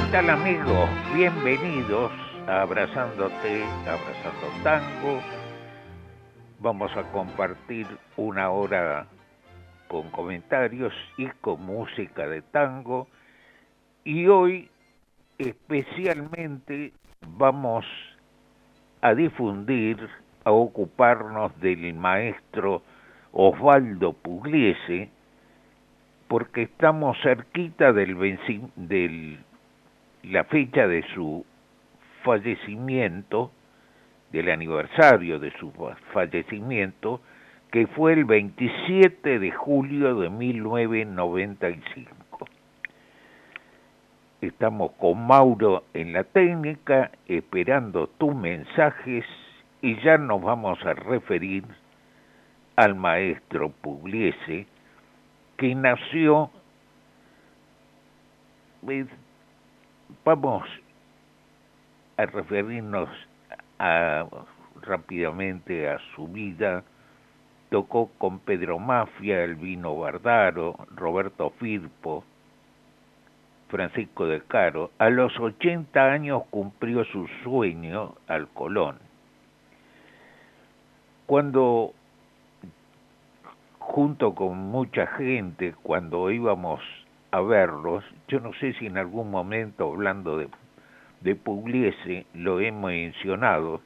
¿Qué tal amigos? Bienvenidos a Abrazándote, Abrazando Tango. Vamos a compartir una hora con comentarios y con música de tango. Y hoy especialmente vamos a difundir, a ocuparnos del maestro Osvaldo Pugliese, porque estamos cerquita del, la fecha de su fallecimiento, del aniversario de su fallecimiento, que fue el 27 de julio de 1995. Estamos con Mauro en la técnica, esperando tus mensajes y ya nos vamos a referir al maestro Pugliese, que nació vamos a referirnos a, rápidamente a su vida. Tocó con Pedro Mafia, Elvino Bardaro, Roberto Firpo, Francisco de Caro. A los 80 años cumplió su sueño al Colón. Cuando, junto con mucha gente, cuando íbamos a verlos. Yo no sé si en algún momento, hablando de, de Pugliese, lo hemos mencionado.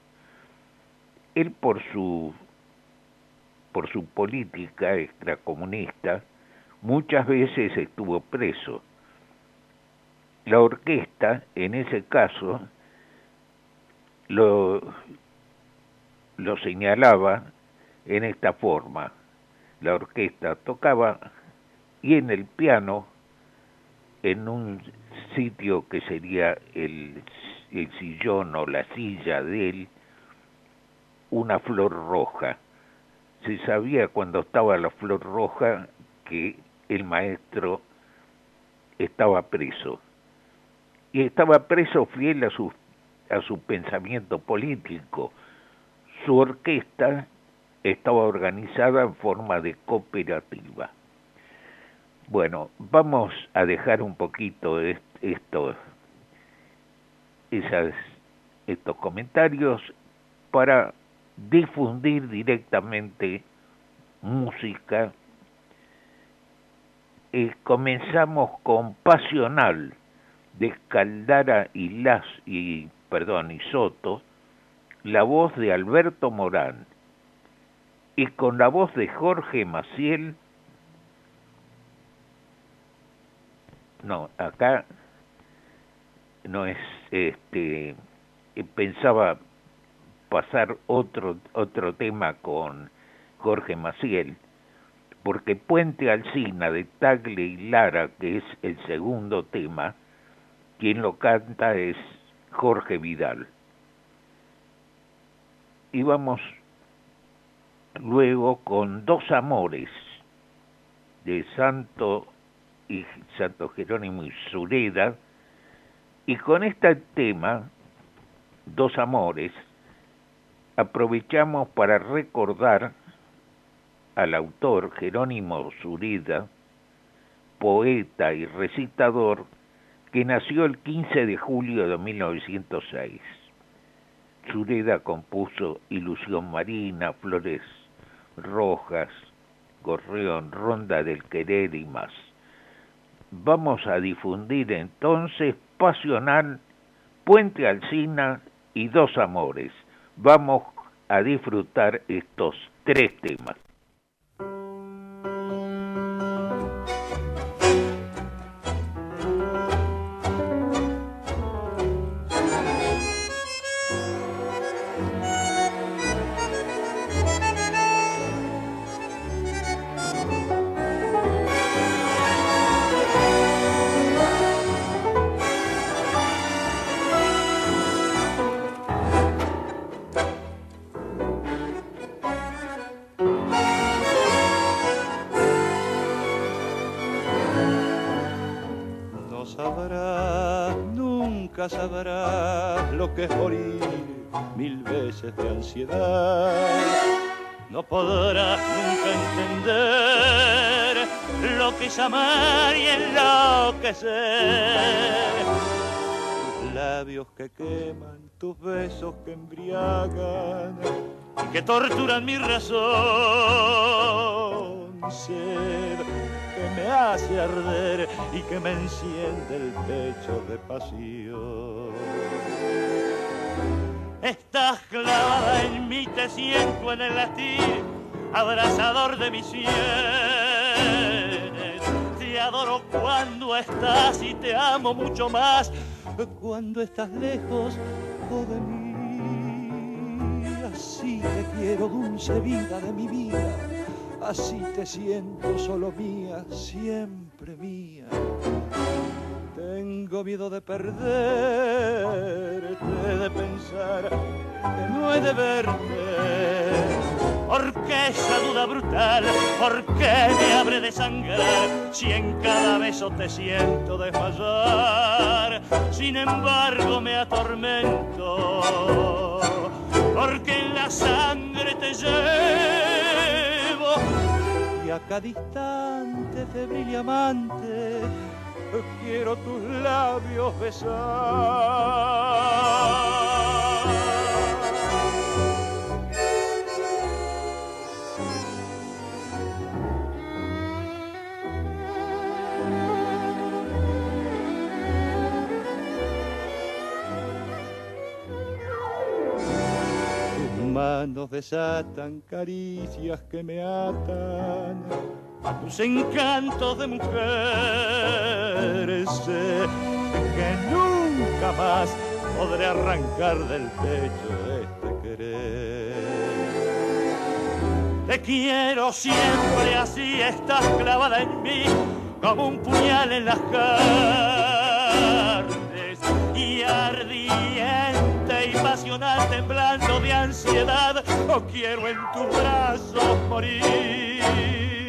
Él por su, por su política extracomunista, muchas veces estuvo preso. La orquesta, en ese caso, lo, lo señalaba en esta forma. La orquesta tocaba y en el piano en un sitio que sería el, el sillón o la silla de él, una flor roja. Se sabía cuando estaba la flor roja que el maestro estaba preso. Y estaba preso fiel a a su pensamiento político. Su orquesta estaba organizada en forma de cooperativa. Bueno, vamos a dejar un poquito estos, estos comentarios para difundir directamente música. Eh, comenzamos con Pasional de Caldara y Las y perdón y Soto, la voz de Alberto Morán y con la voz de Jorge Maciel no, acá no es, este, pensaba pasar otro, otro tema con Jorge Maciel, porque Puente Alcina de Tagle y Lara, que es el segundo tema, quien lo canta es Jorge Vidal. Y vamos luego con Dos Amores de Santo y Santo Jerónimo y Sureda, y con este tema, Dos Amores, aprovechamos para recordar al autor Jerónimo Sureda, poeta y recitador, que nació el 15 de julio de 1906. Sureda compuso Ilusión Marina, Flores Rojas, Gorrión, Ronda del Querer y más vamos a difundir entonces Pasional, Puente Alcina y Dos Amores. Vamos a disfrutar estos tres temas. No podrás nunca entender lo que es amar y enloquecer. Tus labios que queman, tus besos que embriagan y que torturan mi razón. Sed que me hace arder y que me enciende el pecho de pasión. Estás clavada en mí, te siento en el latir, abrazador de mis sienes. Te adoro cuando estás y te amo mucho más cuando estás lejos de mí. Así te quiero, dulce vida de mi vida. Así te siento solo mía, siempre mía. Tengo miedo de perderte, de pensar que no he de verte. Porque esa duda brutal, ¿por qué me abre de sangrar si en cada beso te siento desmayar? Sin embargo me atormento, porque en la sangre te llevo y a cada instante febril y amante quiero tus labios besar. Tus manos desatan caricias que me atan a tus encantos de mujer. Sé que nunca más podré arrancar del pecho este querer. Te quiero siempre así, estás clavada en mí como un puñal en las carnes y ardiente y pasional temblando de ansiedad, o quiero en tus brazos morir.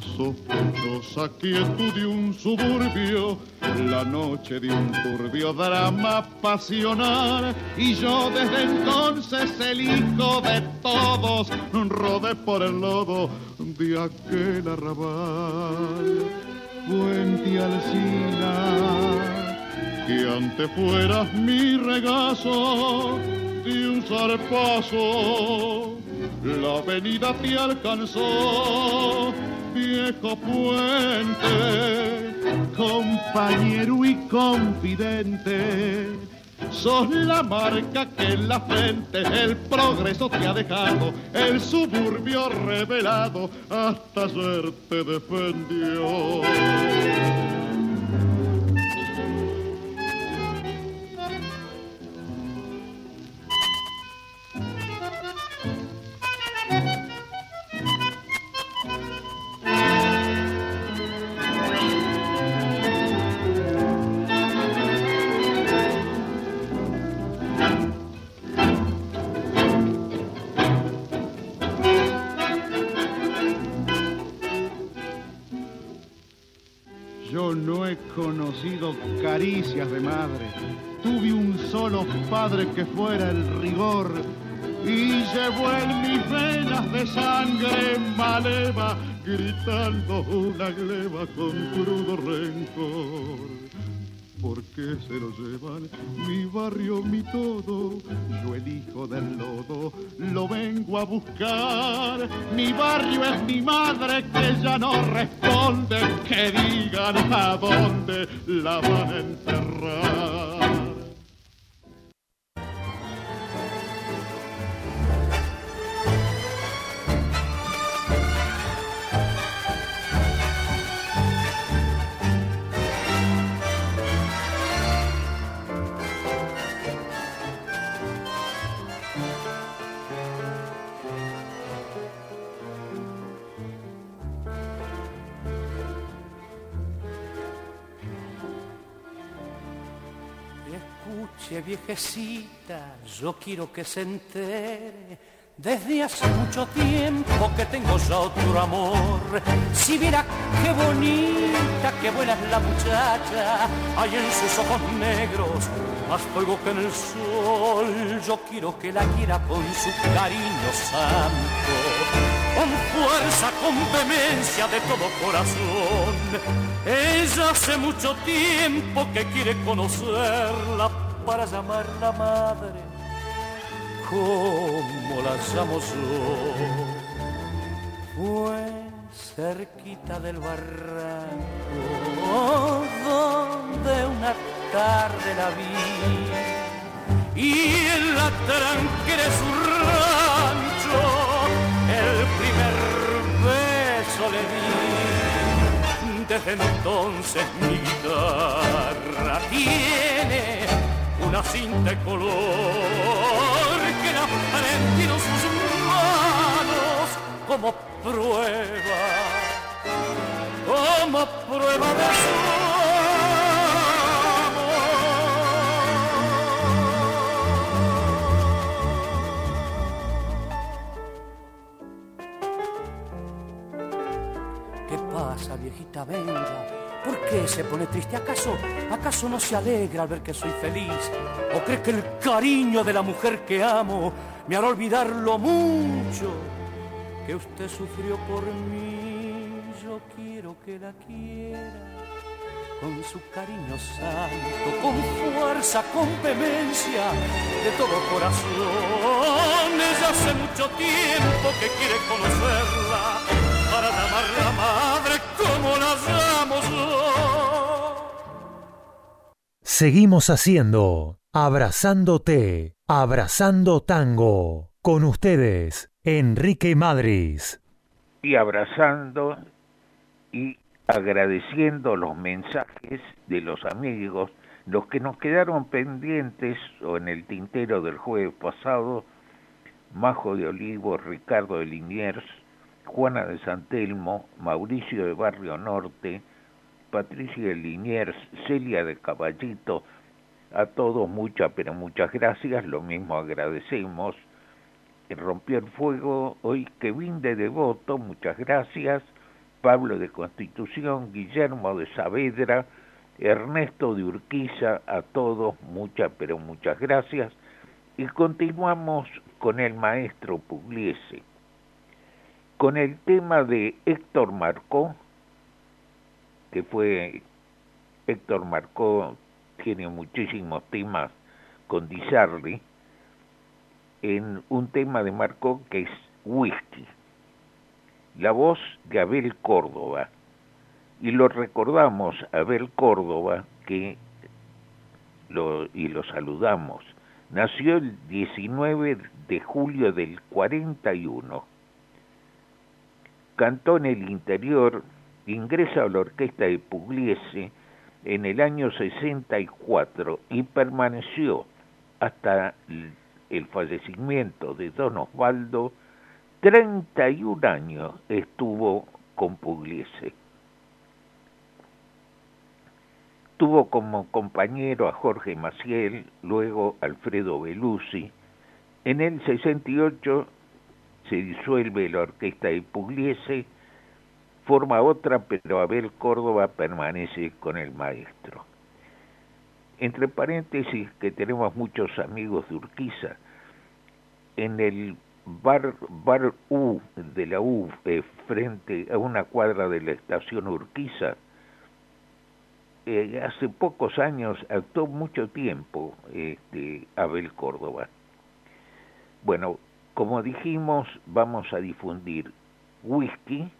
Sospechosa quietud de un suburbio, la noche de un turbio drama pasional. Y yo desde entonces el hijo de todos rodé por el lodo de aquel arrabal. Fuente Alcina, que antes fueras mi regazo de un zarpazo la avenida te alcanzó, viejo puente, compañero y confidente. Sos la marca que en la frente el progreso te ha dejado, el suburbio revelado hasta ayer te defendió. Caricias de madre. Tuve un solo padre que fuera el rigor y llevó en mis venas de sangre maleva, gritando una gleba con crudo rencor. ¿Por qué se lo llevan? Mi barrio, mi todo, yo el hijo del lodo, lo vengo a buscar. Mi barrio es mi madre que ya no responde, que digan a dónde la van a enterrar. Viejecita, yo quiero que se entere. Desde hace mucho tiempo que tengo yo otro amor. Si viera qué bonita, qué buena es la muchacha, hay en sus ojos negros más fuego que en el sol. Yo quiero que la quiera con su cariño santo, con fuerza, con vehemencia de todo corazón. Ella hace mucho tiempo que quiere conocerla para llamarla madre, como la llamo yo. Fue cerquita del barranco, donde una tarde la vi, y en la tranquera de su rancho, el primer beso le di. Desde entonces mi guitarra tiene una cinta de color que la prendieron sus manos como prueba, como prueba de su ¿Qué pasa, viejita? Venga ¿Por qué se pone triste? ¿Acaso, acaso no se alegra al ver que soy feliz? ¿O cree que el cariño de la mujer que amo me hará olvidar lo mucho que usted sufrió por mí? Yo quiero que la quiera con su cariño santo, con fuerza, con vehemencia de todo corazón. Ella hace mucho tiempo que quiere conocerla para llamarla madre como las amo Seguimos haciendo Abrazándote, Abrazando Tango. Con ustedes, Enrique Madris. Y abrazando y agradeciendo los mensajes de los amigos, los que nos quedaron pendientes o en el tintero del jueves pasado, Majo de Olivo, Ricardo de Liniers, Juana de Santelmo, Mauricio de Barrio Norte, Patricia Liniers, Celia de Caballito, a todos muchas, pero muchas gracias, lo mismo agradecemos. Rompió el fuego hoy Kevin de Devoto, muchas gracias, Pablo de Constitución, Guillermo de Saavedra, Ernesto de Urquiza, a todos muchas, pero muchas gracias. Y continuamos con el maestro Pugliese con el tema de Héctor Marcó, que fue Héctor Marcó tiene muchísimos temas con Di en un tema de Marcó que es Whisky, la voz de Abel Córdoba. Y lo recordamos, Abel Córdoba, que lo, y lo saludamos, nació el 19 de julio del 41 cantó en el interior, ingresa a la orquesta de Pugliese en el año 64 y permaneció hasta el fallecimiento de Don Osvaldo, 31 años estuvo con Pugliese. Tuvo como compañero a Jorge Maciel, luego Alfredo Belusi. En el 68 se disuelve la orquesta de Pugliese forma otra, pero Abel Córdoba permanece con el maestro. Entre paréntesis, que tenemos muchos amigos de Urquiza, en el bar, bar U de la U, eh, frente a una cuadra de la estación Urquiza, eh, hace pocos años actuó mucho tiempo este, Abel Córdoba. Bueno, como dijimos, vamos a difundir whisky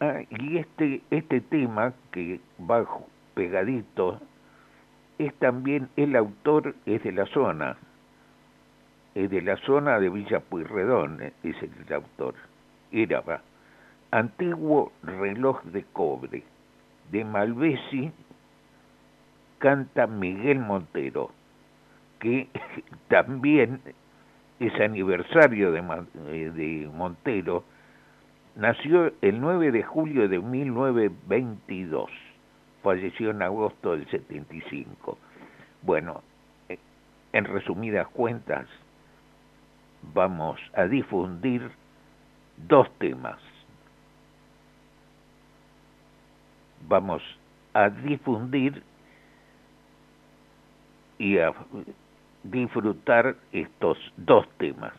ah, y este, este tema que va pegadito es también el autor, es de la zona, es de la zona de Villa Pueyrredón, es el autor. Era antiguo reloj de cobre de Malvesi canta Miguel Montero, que también es aniversario de, eh, de Montero, nació el 9 de julio de 1922, falleció en agosto del 75. Bueno, eh, en resumidas cuentas, vamos a difundir dos temas. vamos a difundir y a disfrutar estos dos temas.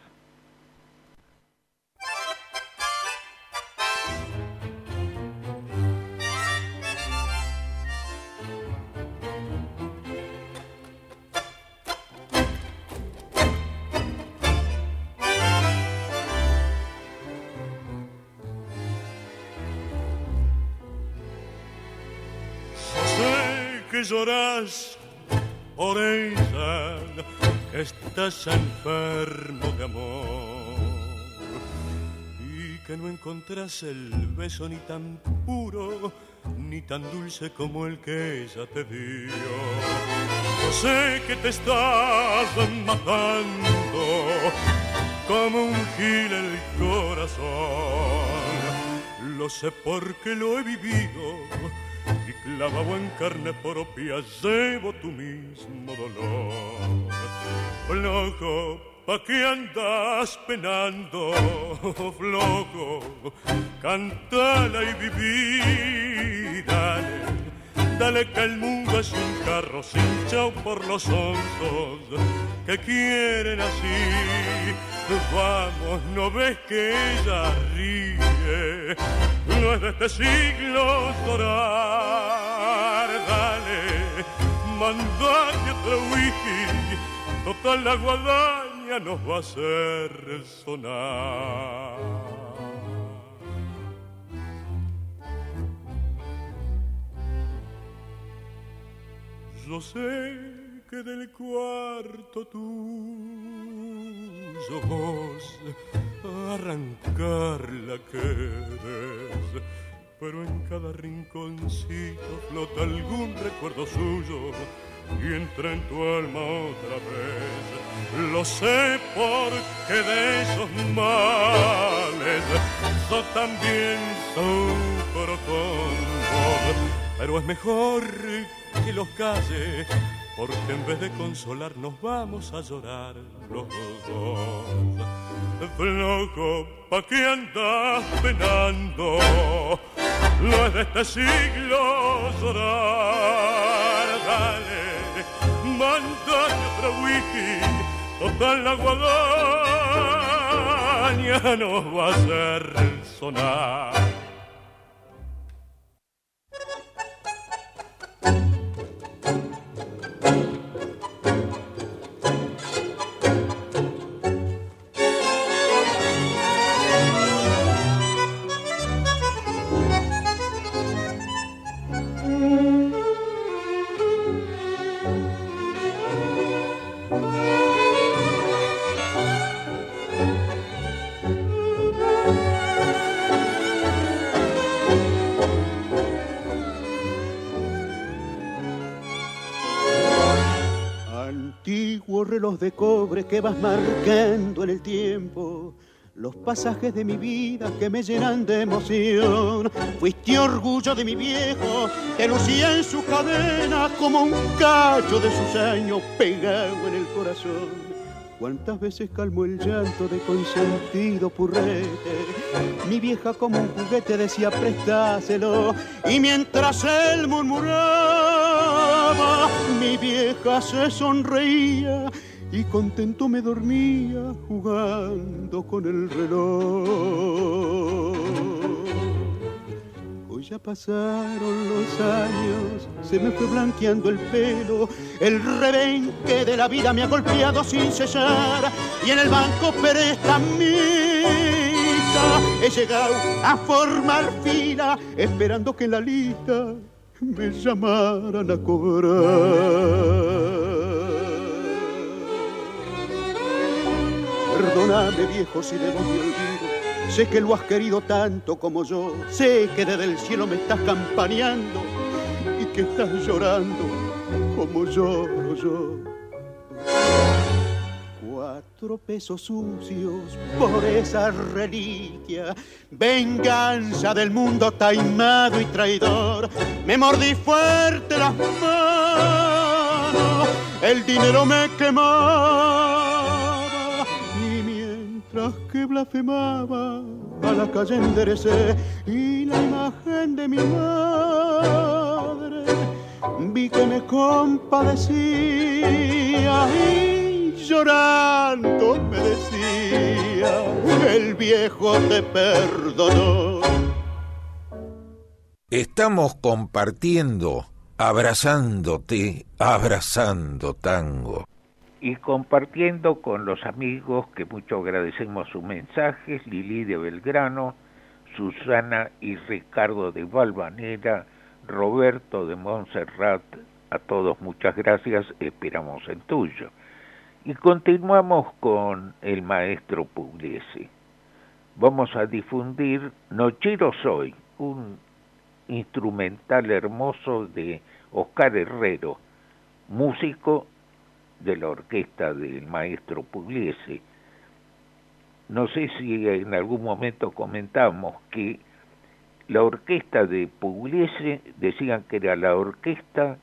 Lloras por ella, que estás enfermo de amor y que no encontrás el beso ni tan puro ni tan dulce como el que ella te dio. Yo sé que te estás matando como un gil el corazón. Lo sé porque lo he vivido clavado en carne propia llevo tu mismo dolor. Flojo, ¿pa' qué andas penando? Flojo, cantala y viví, dale, dale que el mundo es un carro sin chao por los hondos que quieren así. Vamos, ¿no ves que ella ríe? No es de este siglo llorar, dale, mandate otro whisky, total la guadaña nos va a hacer sonar. Yo sé que del cuarto tuyo vos arrancar que querés. Pero en cada rinconcito flota algún recuerdo suyo y entra en tu alma otra vez. Lo sé porque de esos males yo también sufro con vos. Pero es mejor que los calle porque en vez de consolarnos vamos a llorar los dos. Flojo, ¿pa' qué andas penando? No es de este siglo llorar, dale, mandate otro wiki, la guadaña nos va a hacer sonar. De cobre que vas marcando en el tiempo los pasajes de mi vida que me llenan de emoción. Fuiste orgullo de mi viejo, que lucía en su cadena como un cacho de sus años pegado en el corazón. Cuántas veces calmo el llanto de consentido purrete. Mi vieja como un juguete decía prestáselo. Y mientras él murmuraba, mi vieja se sonreía y contento me dormía jugando con el reloj. Hoy ya pasaron los años, se me fue blanqueando el pelo, el rebenque de la vida me ha golpeado sin cesar y en el banco prestamita he llegado a formar fila esperando que la lista me llamaran a cobrar. Perdóname viejo si de vos me olvido. Sé que lo has querido tanto como yo. Sé que desde el cielo me estás campaneando y que estás llorando como lloro yo. Cuatro pesos sucios por esa reliquia. Venganza del mundo taimado y traidor. Me mordí fuerte las manos. El dinero me quemó que blasfemaba a la calle enderecé y la imagen de mi madre vi que me compadecía y llorando me decía el viejo te perdonó. Estamos compartiendo, abrazándote, abrazando tango y compartiendo con los amigos que mucho agradecemos sus mensajes, Lili de Belgrano, Susana y Ricardo de Valvanera, Roberto de Montserrat, a todos muchas gracias, esperamos el tuyo. Y continuamos con el maestro Pugliese. Vamos a difundir Nochero Soy, un instrumental hermoso de Oscar Herrero, músico de la orquesta del maestro Pugliese. No sé si en algún momento comentamos que la orquesta de Pugliese decían que era la orquesta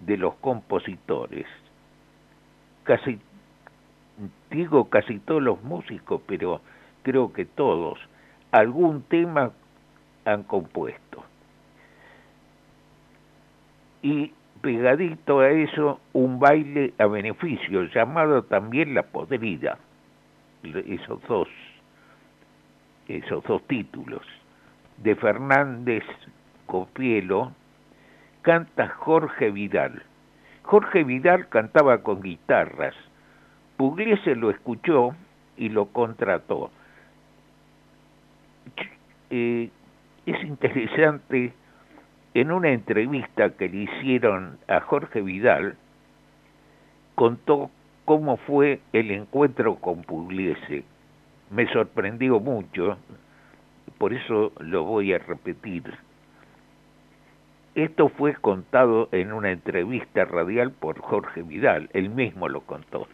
de los compositores. Casi, digo casi todos los músicos, pero creo que todos, algún tema han compuesto. Y pegadito a eso un baile a beneficio llamado también La Podrida, esos dos, esos dos títulos, de Fernández Copielo, canta Jorge Vidal. Jorge Vidal cantaba con guitarras, Pugliese lo escuchó y lo contrató. Eh, es interesante en una entrevista que le hicieron a Jorge Vidal, contó cómo fue el encuentro con Pugliese. Me sorprendió mucho, por eso lo voy a repetir. Esto fue contado en una entrevista radial por Jorge Vidal, él mismo lo contó.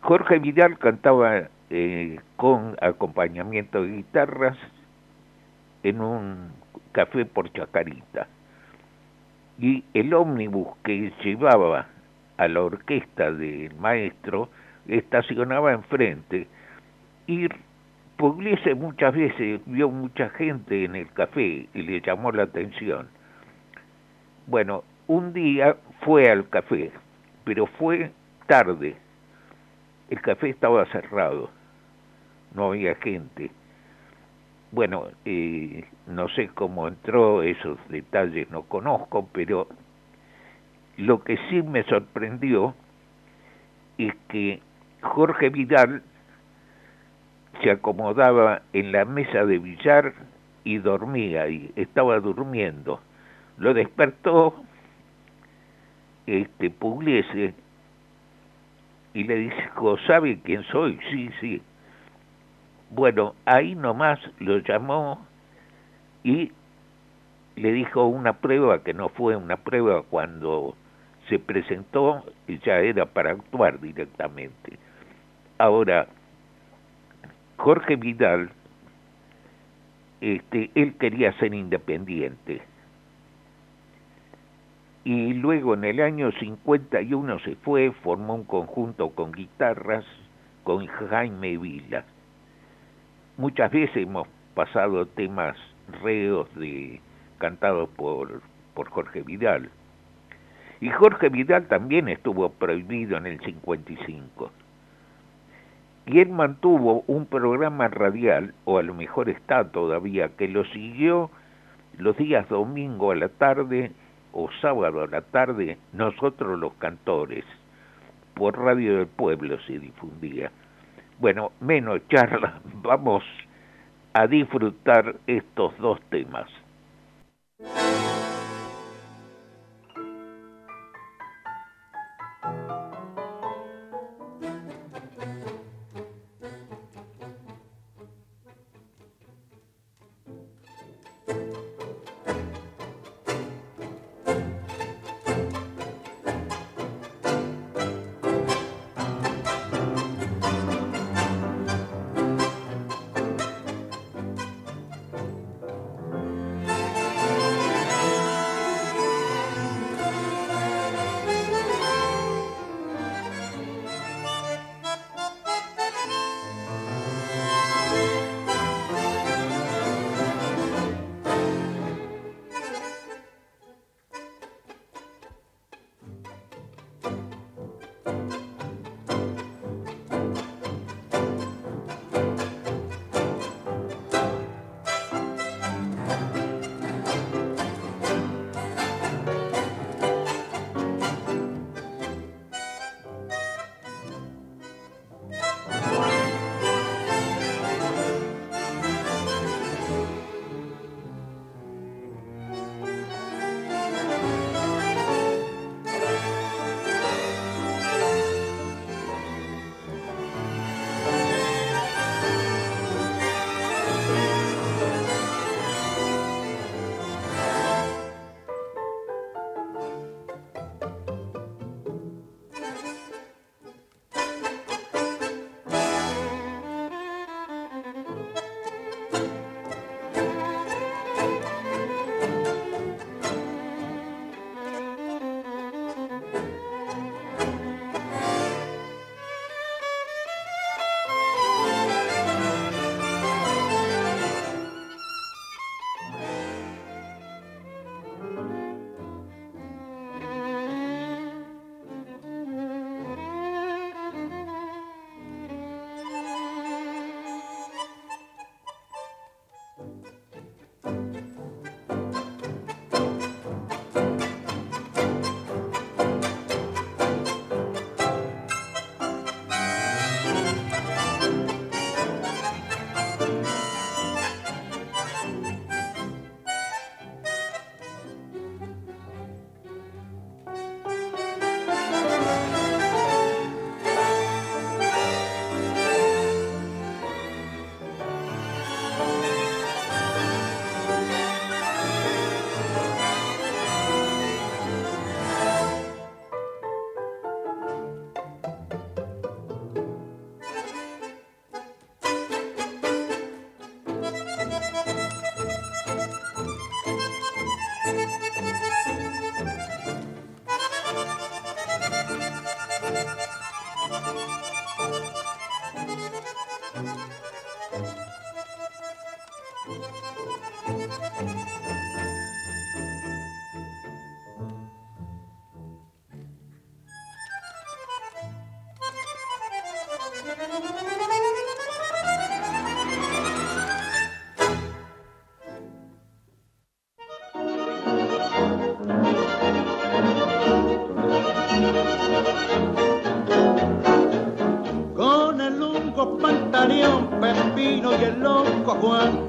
Jorge Vidal cantaba eh, con acompañamiento de guitarras en un café por Chacarita. Y el ómnibus que llevaba a la orquesta del maestro estacionaba enfrente y Pugliese muchas veces vio mucha gente en el café y le llamó la atención. Bueno, un día fue al café, pero fue tarde. El café estaba cerrado, no había gente bueno, eh, no sé cómo entró, esos detalles no conozco, pero lo que sí me sorprendió es que Jorge Vidal se acomodaba en la mesa de billar y dormía, y estaba durmiendo. Lo despertó este Pugliese y le dijo, ¿sabe quién soy? Sí, sí. Bueno, ahí nomás lo llamó y le dijo una prueba que no fue una prueba cuando se presentó ya era para actuar directamente. Ahora, Jorge Vidal, este, él quería ser independiente. y luego en el año 51 se fue, formó un conjunto con guitarras con Jaime Vila. Muchas veces hemos pasado temas reos de cantados por, por Jorge Vidal. Y Jorge Vidal también estuvo prohibido en el 55. Y él mantuvo un programa radial, o a lo mejor está todavía, que lo siguió los días domingo a la tarde o sábado a la tarde, nosotros los cantores, por Radio del Pueblo se difundía. Bueno, menos charla, vamos a disfrutar estos dos temas.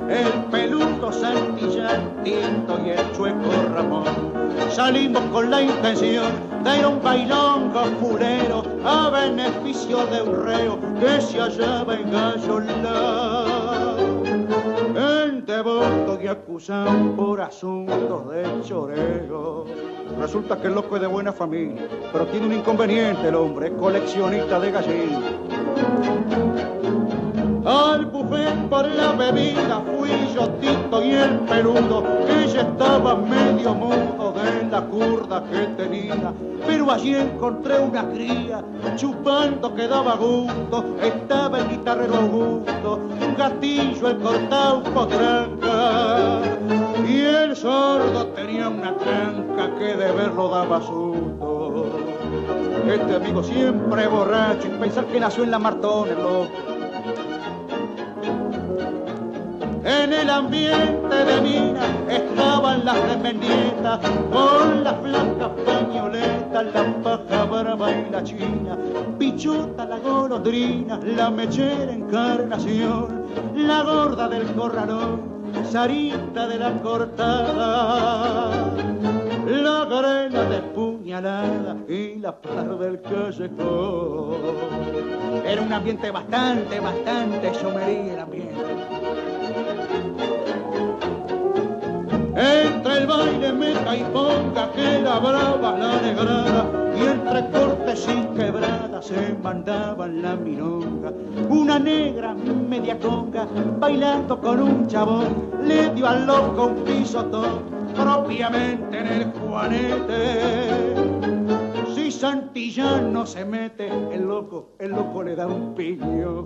El peludo Santillán, Tinto y el chueco Ramón. Salimos con la intención de ir a un bailón fulero a beneficio de un reo que se hallaba en Gallolá. Devoto y acusan por asuntos de choreo. Resulta que el loco es de buena familia, pero tiene un inconveniente el hombre, coleccionista de gallinas. Al buffet por la bebida fui yo Tito y el peludo, que ya estaba medio mudo de la curda que tenía, pero allí encontré una cría, chupando que daba gusto, estaba el guitarrero Augusto, un gatillo, el cortado potranca, y el sordo tenía una tranca que de verlo daba susto. Este amigo siempre borracho y pensar que nació en la Martón, loco En el ambiente de mina estaban las remenditas con las blancas pañoletas, la paja brava y la china, pichota la golondrina, la mechera encarnación, la gorda del corralón, Sarita de la cortada, la garela de puñalada y la par del callejón. Era un ambiente bastante, bastante somería el ambiente. Entre el baile meta y ponga que la brava la negrada y entre cortes y quebradas se mandaban la milonga. Una negra media conga bailando con un chabón le dio al loco un pisotón propiamente en el juanete. Si Santillán no se mete, el loco, el loco le da un piño.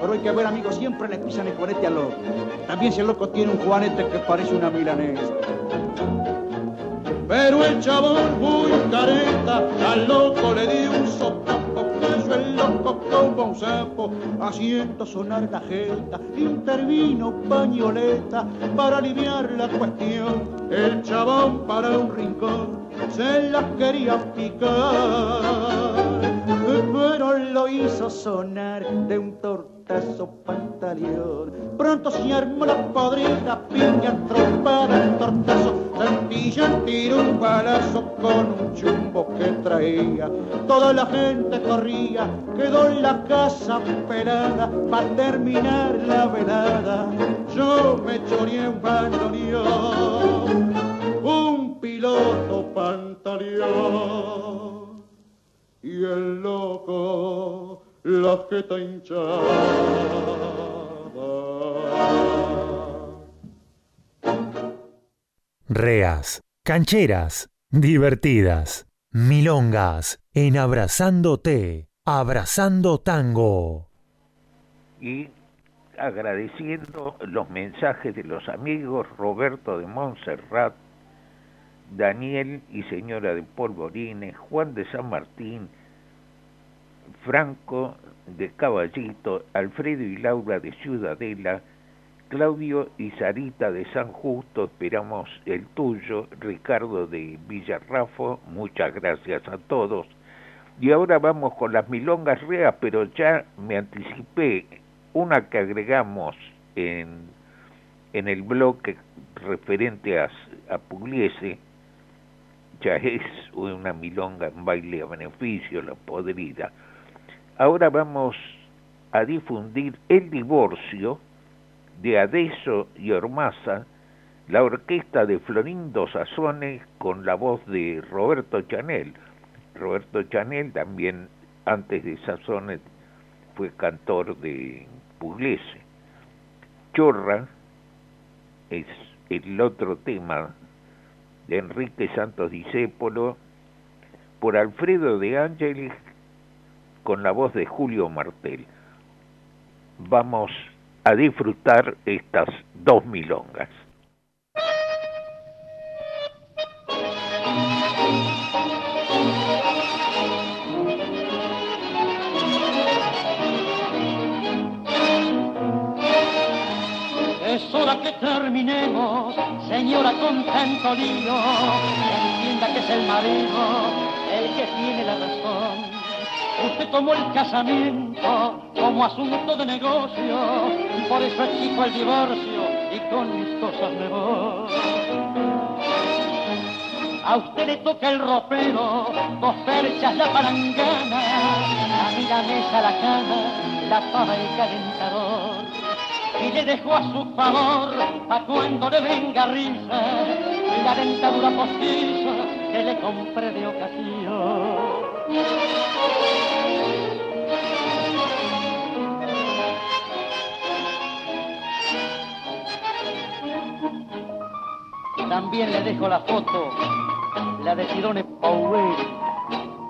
Pero hay que ver, amigos, siempre le pisan el juanete al loco. También si el loco tiene un juanete que parece una milanesa. Pero el chabón muy careta, al loco le dio un sopapo, puso el loco como un sapo, haciendo sonar la intervino pañoleta para aliviar la cuestión. El chabón para un rincón se la quería picar, pero lo hizo sonar de un tortazo pantaleón. Pronto se armó la podrida, piña trompada, tortazo, Santilla tiró un balazo con un chumbo que traía. Toda la gente corría, quedó en la casa pelada para terminar la velada. Yo me choreé un bandoneón, piloto pantaleón y el loco la jeta hinchada. Reas, cancheras, divertidas, milongas, en abrazándote, abrazando tango. y agradeciendo los mensajes de los amigos Roberto de Montserrat, Daniel y señora de Polvorines, Juan de San Martín, Franco de Caballito, Alfredo y Laura de Ciudadela, Claudio y Sarita de San Justo, esperamos el tuyo, Ricardo de Villarrafo, muchas gracias a todos. Y ahora vamos con las milongas reas, pero ya me anticipé una que agregamos en, en el bloque referente a, a Pugliese, ya es una milonga en baile a beneficio, la podrida. Ahora vamos a difundir el divorcio de Adeso y Ormaza, la orquesta de Florindo Sazones con la voz de Roberto Chanel. Roberto Chanel también antes de Sazones fue cantor de Pugliese. Chorra es el otro tema de Enrique Santos Discépolo por Alfredo de Ángeles con la voz de Julio Martel. Vamos a disfrutar estas dos milongas. Es hora que terminemos, señora con tanto lío, entienda que es el marido el que tiene la razón. Usted tomó el casamiento como asunto de negocio, por eso exijo el divorcio y con mis cosas me voy. A usted le toca el ropero, dos perchas la palangana, a mí la mesa, la cama, la pava y el calentador. Y le dejo a su favor, a cuando le venga risa, la dentadura postiza que le compré de ocasión. también le dejo la foto, la de Tirone Powell.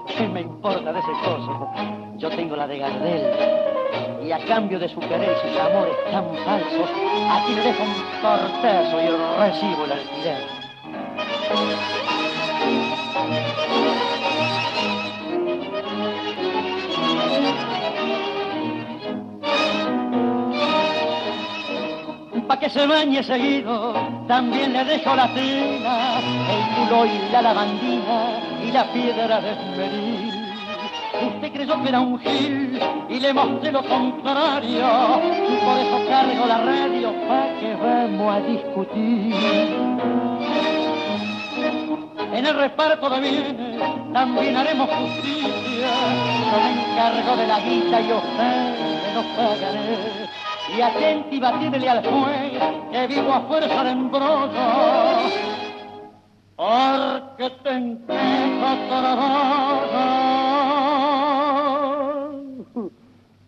¿Qué me importa de ese coso? Yo tengo la de Gardel. Y a cambio de su querer y sus amores tan falsos, aquí le dejo un tortazo y recibo el alquiler. Pa' que se bañe seguido, también le dejo la cena, el culo y la lavandina y la piedra de esmeril. Usted creyó que era un gil y le mostré lo contrario, por eso cargo la radio pa' que vamos a discutir. En el reparto de bienes también haremos justicia. Yo me encargo de la guita y usted nos pagaré. Y atenti batidele al juez que vivo a fuerza de embrollo. Porque te enquejo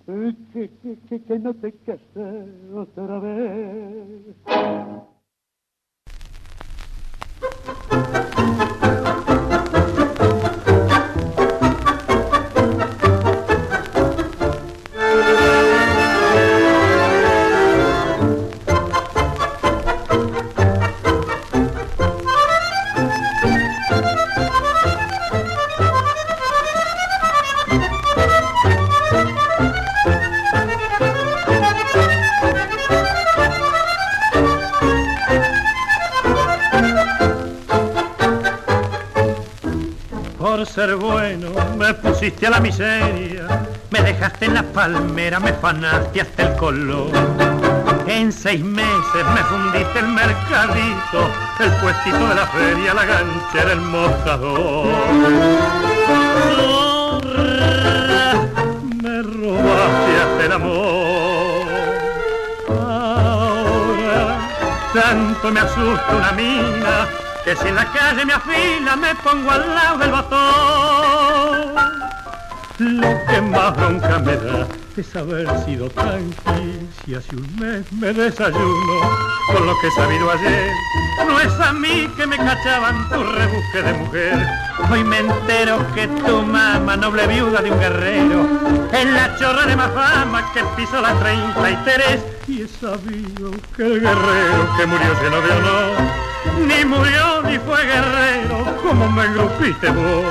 que, que, que, no te cases otra vez. Ser bueno, me pusiste a la miseria, me dejaste en la palmera, me fanaste hasta el color. En seis meses me fundiste el mercadito, el puestito de la feria, la ganchera, el mostrador. me robaste hasta el amor. Ahora tanto me asusta una mina que si en la calle me afila me pongo al lado del botón. Lo que más bronca me da es haber sido tan y hace un mes me desayuno con lo que he sabido ayer. No es a mí que me cachaban tu rebusque de mujer. Hoy me entero que tu mamá, noble viuda de un guerrero, es la chorra de más fama que pisó la 33. Y he sabido que el guerrero que murió lleno de honor ni murió ni fue guerrero como me engrupiste vos.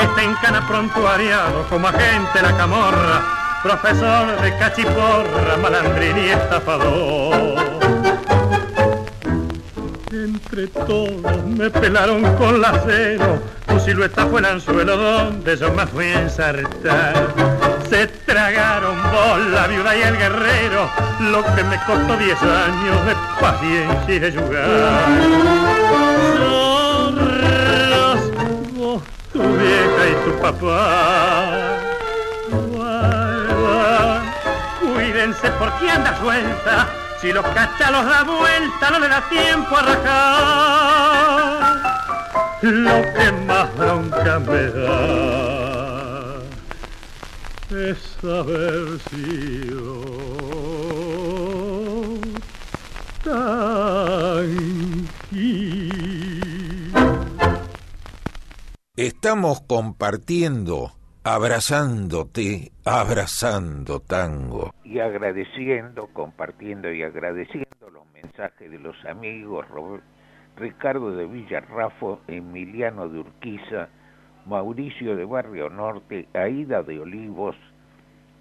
Está en cana prontuariado como agente la camorra, profesor de cachiporra, malandrín y estafador. Entre todos me pelaron con la cero, tu silueta fue el anzuelo donde yo me fui a ensartar se tragaron vos, la viuda y el guerrero, lo que me costó diez años de paciencia y de jugar. Zorras, vos, tu vieja y tu papá. cuídense porque anda suelta, si los cachalos da vuelta no le da tiempo a rajar. Lo que más bronca me da es haber sido Estamos compartiendo, abrazándote, abrazando tango. Y agradeciendo, compartiendo y agradeciendo los mensajes de los amigos Ricardo de Villarrafo, Emiliano de Urquiza, Mauricio de Barrio Norte, Aida de Olivos,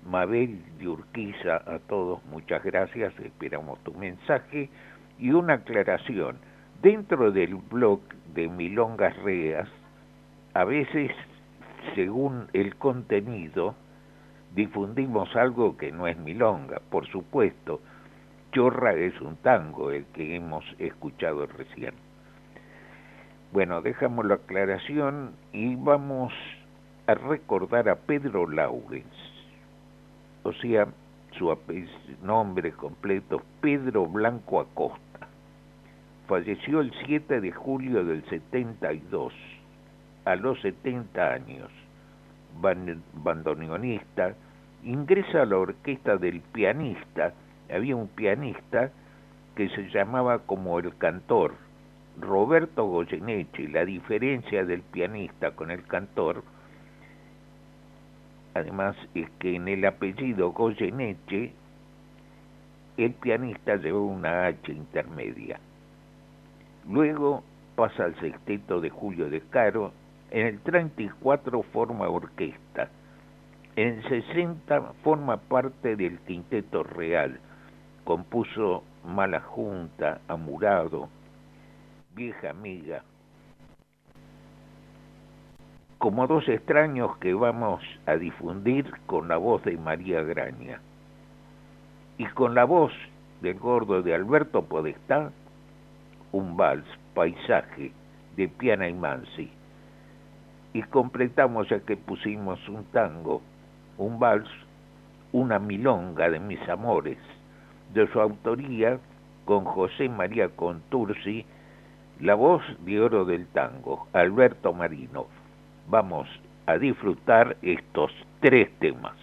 Mabel de Urquiza, a todos muchas gracias, esperamos tu mensaje y una aclaración. Dentro del blog de Milongas Reas, a veces, según el contenido, difundimos algo que no es milonga, por supuesto. Chorra es un tango, el que hemos escuchado recién. Bueno, dejamos la aclaración y vamos a recordar a Pedro Laurens, o sea, su nombre completo, Pedro Blanco Acosta. Falleció el 7 de julio del 72, a los 70 años, bandoneonista, ingresa a la orquesta del pianista, había un pianista que se llamaba como el cantor, Roberto Goyeneche, la diferencia del pianista con el cantor, además es que en el apellido Goyeneche el pianista llevó una H intermedia. Luego pasa al sexteto de Julio de Caro, en el 34 forma orquesta, en el 60 forma parte del quinteto real, compuso Mala Junta, Amurado, Vieja Amiga, como dos extraños que vamos a difundir con la voz de María Graña y con la voz del gordo de Alberto Podestá, un vals, paisaje, de Piana y Mansi. Y completamos ya que pusimos un tango, un vals, una milonga de mis amores, de su autoría con José María Contursi, la voz de oro del tango, Alberto Marino. Vamos a disfrutar estos tres temas.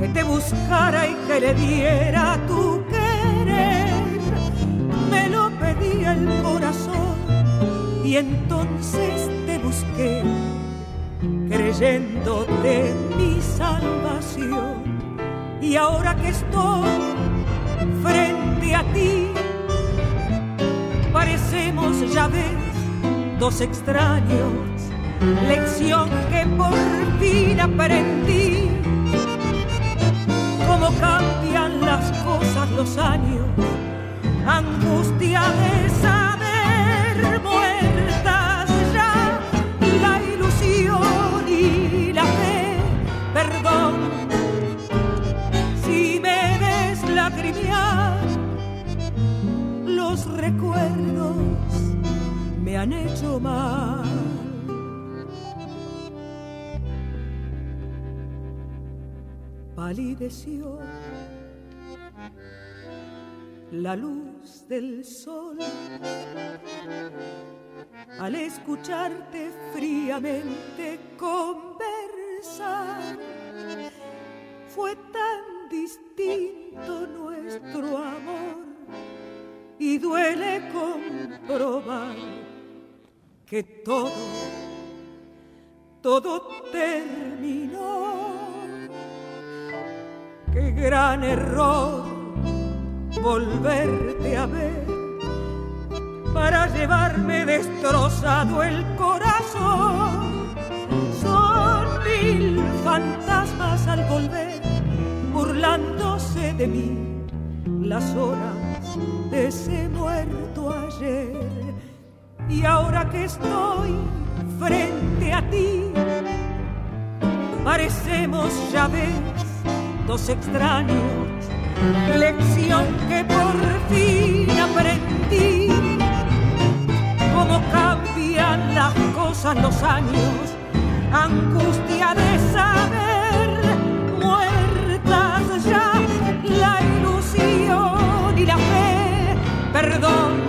que te buscara y que le diera tu querer. Me lo pedía el corazón y entonces te busqué, creyéndote mi salvación. Y ahora que estoy frente a ti, parecemos, ya ves, dos extraños, lección que por fin aprendí cambian las cosas los años, angustia de saber muertas ya la ilusión y la fe, perdón, si me ves los recuerdos me han hecho mal. Palideció la luz del sol al escucharte fríamente conversar. Fue tan distinto nuestro amor y duele comprobar que todo, todo terminó qué gran error volverte a ver para llevarme destrozado el corazón. Son mil fantasmas al volver, burlándose de mí las horas de ese muerto ayer. Y ahora que estoy frente a ti, parecemos ya ves extraños, lección que por fin aprendí, cómo cambian las cosas los años, angustia de saber, muertas ya. La ilusión y la fe, perdón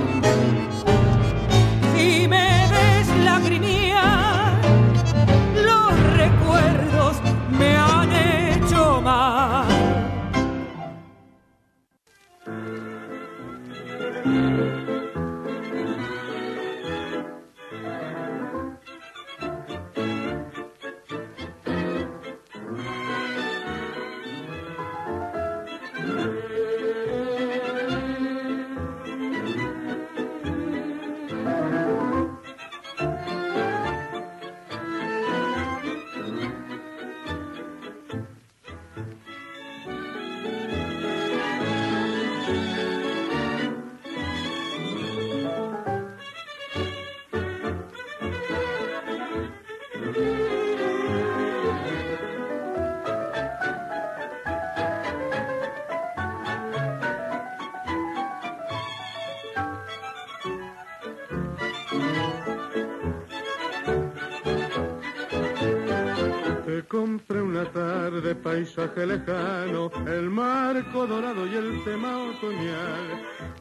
compré una tarde, paisaje lejano, el marco dorado y el tema otoñal.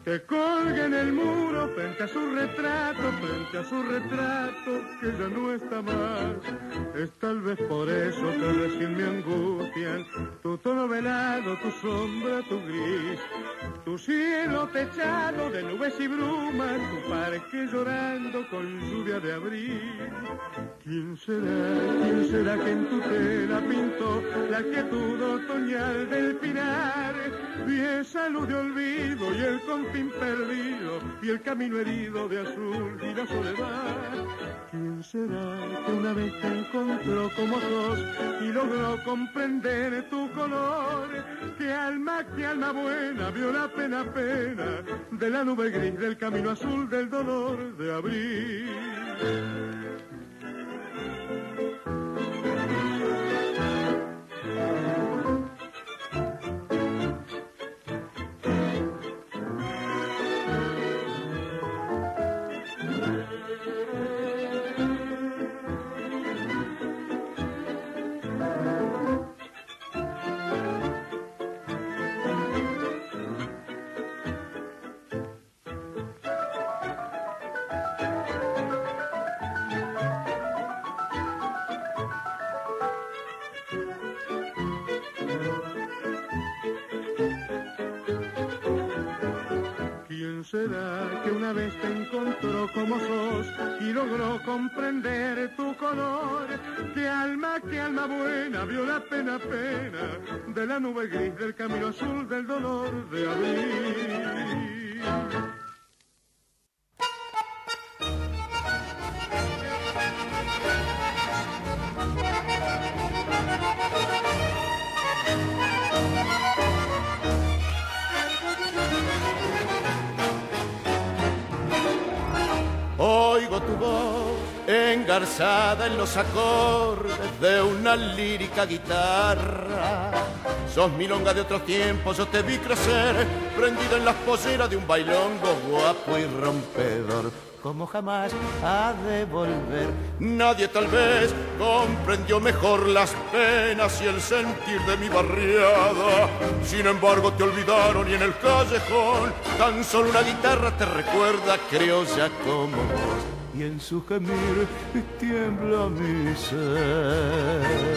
Que colgue en el muro frente a su retrato, frente a su retrato, que ya no está más. Es tal vez por eso que recién me angustian tu tono velado, tu sombra, tu gris, tu cielo techado de nubes y brumas, tu parque llorando con lluvia de abril. ¿Quién será? ¿Quién será que en tu la pintó la quietud otoñal del pinar. Vi esa luz de olvido y el confín perdido y el camino herido de azul y la soledad. ¿Quién será que una vez te encontró como sos y logró comprender tu color? Que alma, que alma buena vio la pena, pena de la nube gris del camino azul del dolor de abril. Será que una vez te encontró como sos y logró comprender tu color? Que alma, que alma buena vio la pena, pena de la nube gris del camino azul del dolor de abril. En los acordes de una lírica guitarra. Sos milonga de otros tiempos, yo te vi crecer, prendido en las poseras de un bailongo guapo y rompedor, como jamás ha de volver. Nadie tal vez comprendió mejor las penas y el sentir de mi barriada. Sin embargo, te olvidaron y en el callejón tan solo una guitarra te recuerda, creo ya como y en su gemir tiembla mi ser.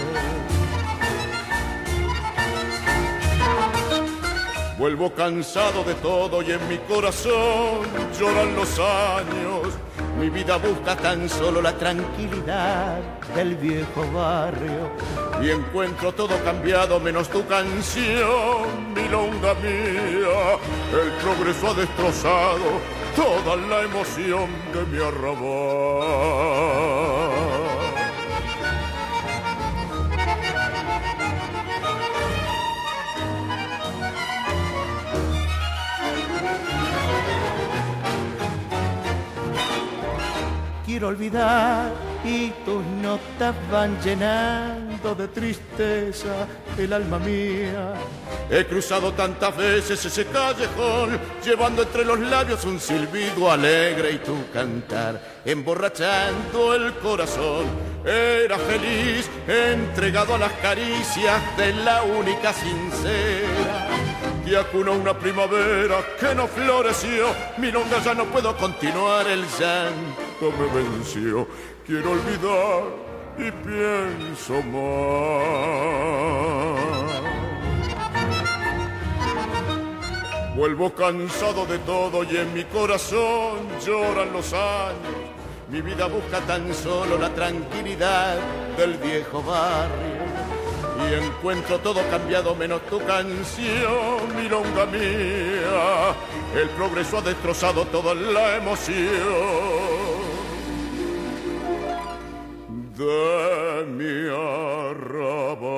Vuelvo cansado de todo y en mi corazón lloran los años. Mi vida busca tan solo la tranquilidad del viejo barrio. Y encuentro todo cambiado menos tu canción, milonga mía. El progreso ha destrozado toda la emoción de mi arrabal. Quiero olvidar y tus notas van llenando de tristeza el alma mía He cruzado tantas veces ese callejón, llevando entre los labios un silbido alegre y tu cantar, emborrachando el corazón. Era feliz, entregado a las caricias de la única sincera. Y acunó una primavera que no floreció, mi longa ya no puedo continuar, el llanto me venció. Quiero olvidar y pienso más. Vuelvo cansado de todo y en mi corazón lloran los años. Mi vida busca tan solo la tranquilidad del viejo barrio. Y encuentro todo cambiado menos tu canción, mi longa mía. El progreso ha destrozado toda la emoción de mi arrabal.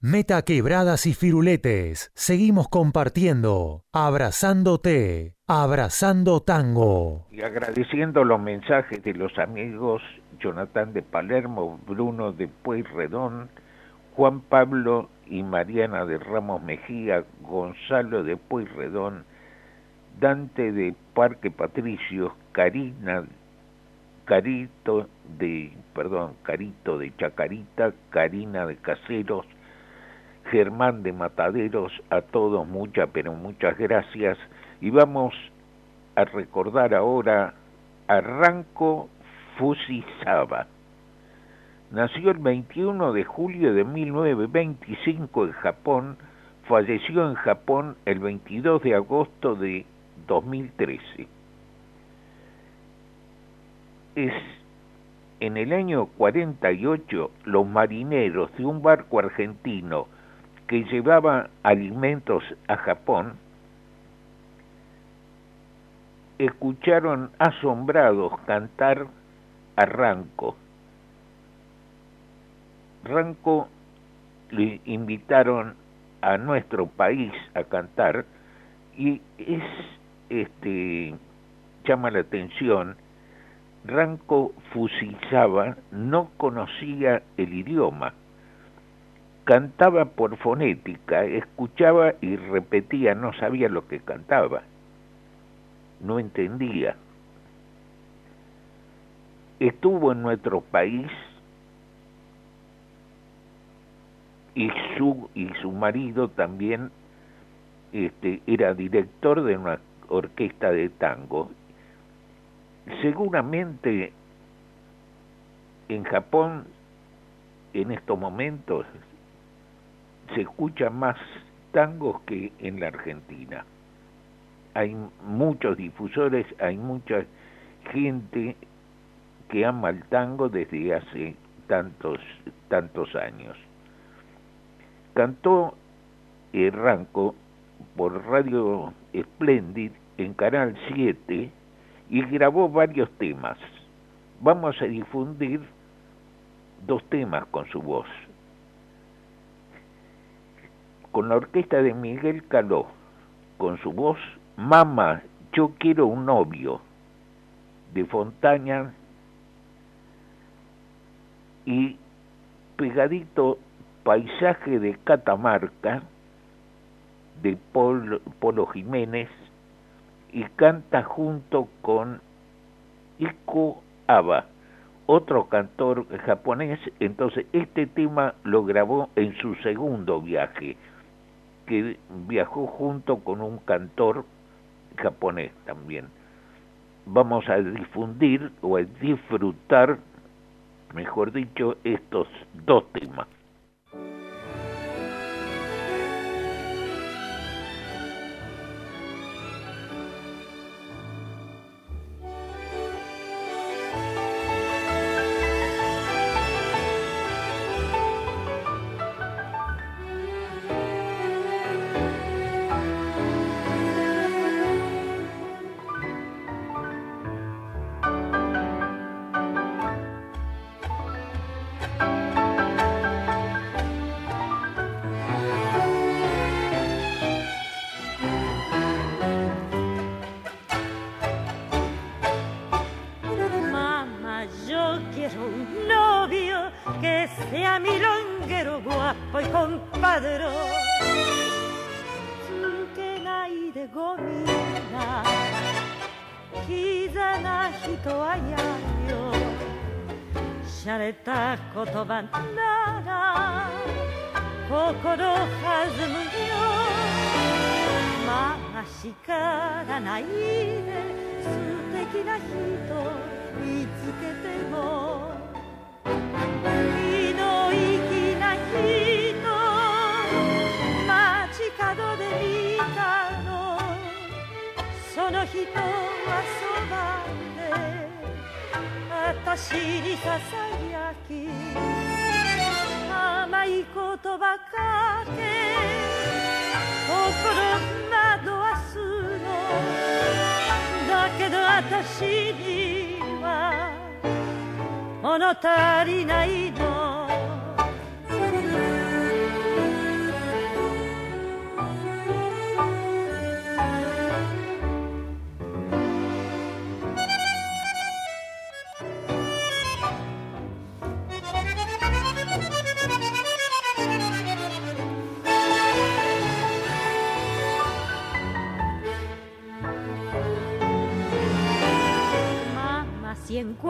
Meta quebradas y firuletes. Seguimos compartiendo, abrazándote, abrazando tango. Y agradeciendo los mensajes de los amigos Jonathan de Palermo, Bruno de Pueyrredón, Juan Pablo y Mariana de Ramos Mejía, Gonzalo de Pueyrredón, Dante de Parque Patricios, Karina Carito de, perdón, Carito de Chacarita, Karina de Caseros, Germán de Mataderos, a todos muchas, pero muchas gracias. Y vamos a recordar ahora a Ranco Fusisaba. Nació el 21 de julio de 1925 en Japón, falleció en Japón el 22 de agosto de 2013 es en el año 48 los marineros de un barco argentino que llevaba alimentos a Japón escucharon asombrados cantar a Ranco. Ranco le invitaron a nuestro país a cantar y es este llama la atención Ranco Fusizaba no conocía el idioma. Cantaba por fonética, escuchaba y repetía, no sabía lo que cantaba. No entendía. Estuvo en nuestro país y su, y su marido también este, era director de una orquesta de tango seguramente en Japón en estos momentos se escucha más tangos que en la Argentina. Hay muchos difusores, hay mucha gente que ama el tango desde hace tantos tantos años. Cantó Ranco por Radio Splendid en Canal 7 y grabó varios temas. Vamos a difundir dos temas con su voz. Con la orquesta de Miguel Caló, con su voz, Mama, yo quiero un novio, de Fontaña, y pegadito Paisaje de Catamarca, de Polo Jiménez, y canta junto con Iko Aba, otro cantor japonés. Entonces, este tema lo grabó en su segundo viaje, que viajó junto con un cantor japonés también. Vamos a difundir o a disfrutar, mejor dicho, estos dos temas.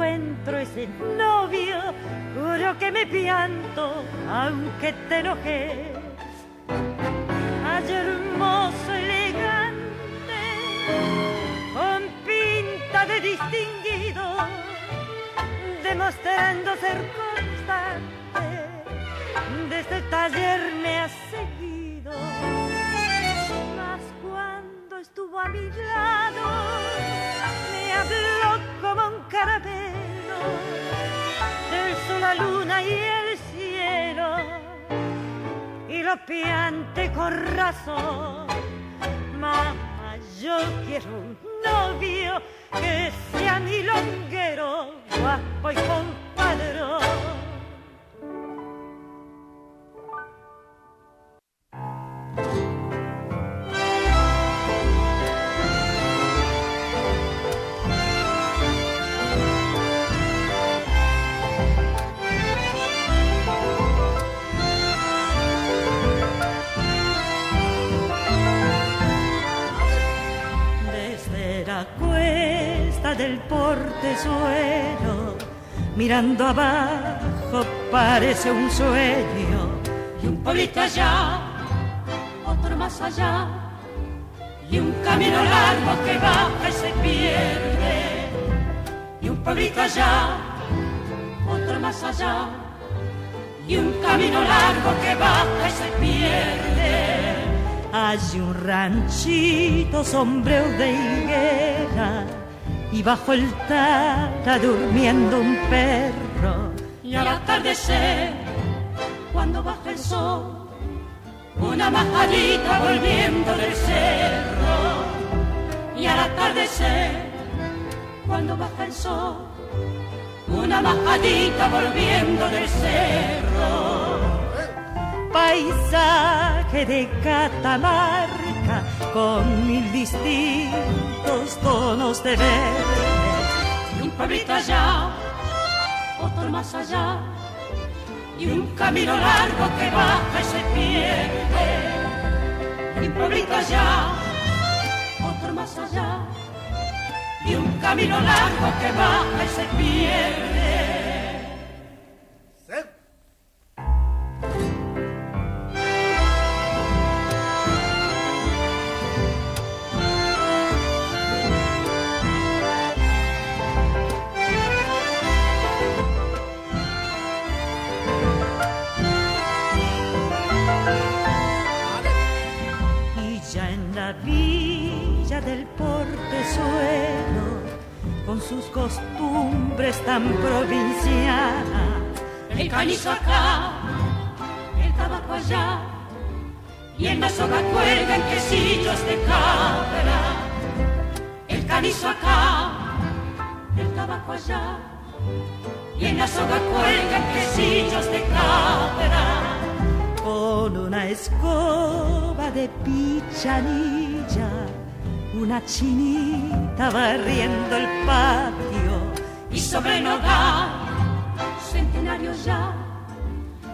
Encuentro ese novio, juro que me pianto, aunque te enojé. Ay, hermoso, elegante, con pinta de distinguido, demostrando ser constante, desde el taller me ha seguido. Mas cuando estuvo a mi lado, me habló como un caramelo del sol, la luna y el cielo y lo piante con razón. Mamá, yo quiero un novio que sea mi longuero, guapo y compadrón. Del portezuelo, mirando abajo parece un sueño. Y un pueblito allá, otro más allá, y un camino largo que baja y se pierde. Y un pueblito allá, otro más allá, y un camino largo que baja y se pierde. Hay un ranchito sombrero de higuera y bajo el tara durmiendo un perro. Y al atardecer, cuando baja el sol, una majadita volviendo del cerro. Y al atardecer, cuando baja el sol, una majadita volviendo del cerro. Paisaje de Catamarca con mil distintos tonos de verde. Y un pueblito allá, otro más allá, y un camino largo que baja y se pierde. Y un pueblito allá, otro más allá, y un camino largo que baja y se pierde. Costumbres tan provincianas. El canizo acá, el tabaco allá, y en la soga cuelgan quesillos de cabra. El canizo acá, el tabaco allá, y en la soga cuelgan quesillos de cabra. Con una escoba de pichanilla una chinita barriendo el patio y sobre el hogar, centenario ya,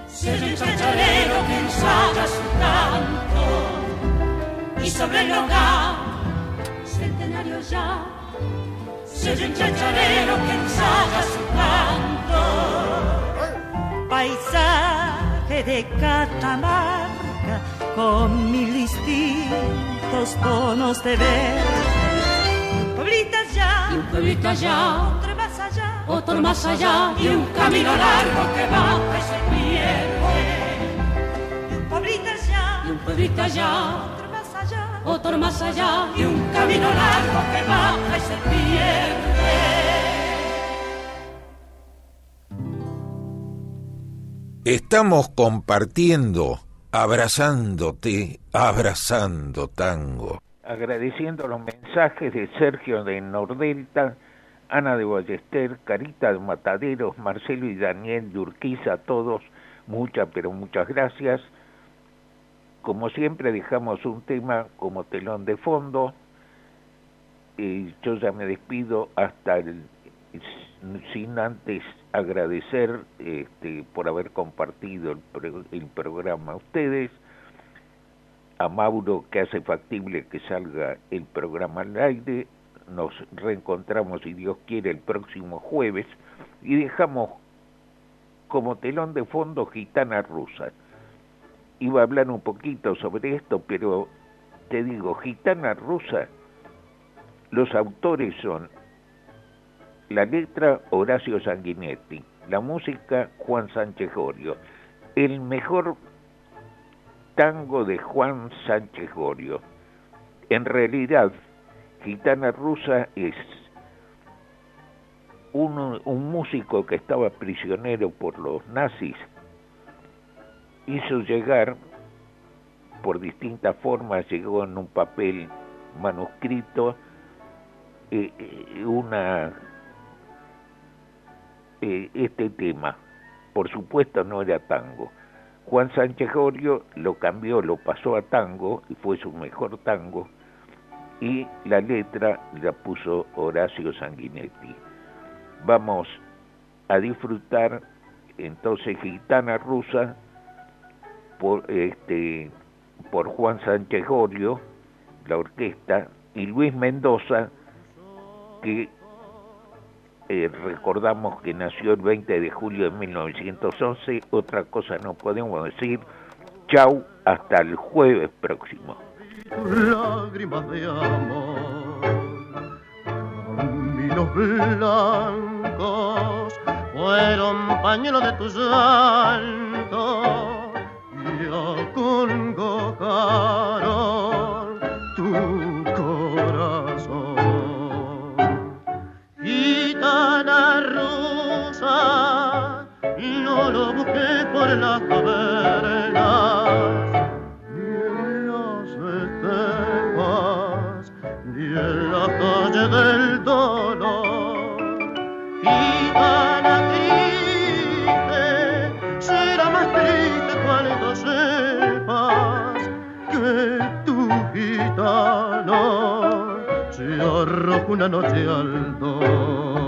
se oye el chacharero que ensaya su canto. y sobre el hogar, centenario ya, se oye el chacharero que ensaya su canto. Paisaje de Catamarca con mil distintos tonos de verde. Un pueblito allá, y un pueblito allá, otro más allá, y un camino largo que baja y se pierde. un pueblito allá, y un pueblito allá, otro más allá, otro más allá, y un camino largo que baja y se pierde. Estamos compartiendo abrazándote, abrazando tango. Agradeciendo los mensajes de Sergio de Nordelta, Ana de Ballester, Carita de Mataderos, Marcelo y Daniel de Urquiza, todos, muchas, pero muchas gracias. Como siempre dejamos un tema como telón de fondo. Y yo ya me despido hasta el sin antes agradecer este, por haber compartido el, el programa a ustedes, a Mauro que hace factible que salga el programa al aire, nos reencontramos, si Dios quiere, el próximo jueves y dejamos como telón de fondo Gitana Rusa. Iba a hablar un poquito sobre esto, pero te digo, Gitana Rusa, los autores son la letra Horacio Sanguinetti, la música Juan Sánchez Gorio, el mejor tango de Juan Sánchez Gorio. En realidad, Gitana Rusa es un, músico que estaba prisionero por los nazis, hizo llegar, por distintas formas, llegó en un papel manuscrito, eh, eh, una eh, este tema. Por supuesto no era tango. Juan Sánchez Gorio lo cambió, lo pasó a tango y fue su mejor tango y la letra la puso Horacio Sanguinetti. Vamos a disfrutar entonces Gitana Rusa por este por Juan Sánchez Gorio, la orquesta, y Luis Mendoza, que eh, recordamos que nació el 20 de julio de 1911, otra cosa no podemos decir. Chau, hasta el jueves próximo. Lágrimas de amor, caminos blancos fueron pañuelos de tu llanto y acongojaron tu corazón. Gitana rosa, no lo busqué por las cavernas del dolor. Gitana triste, será más triste cuando sepas que tu gitano se arrojó una noche al dolor.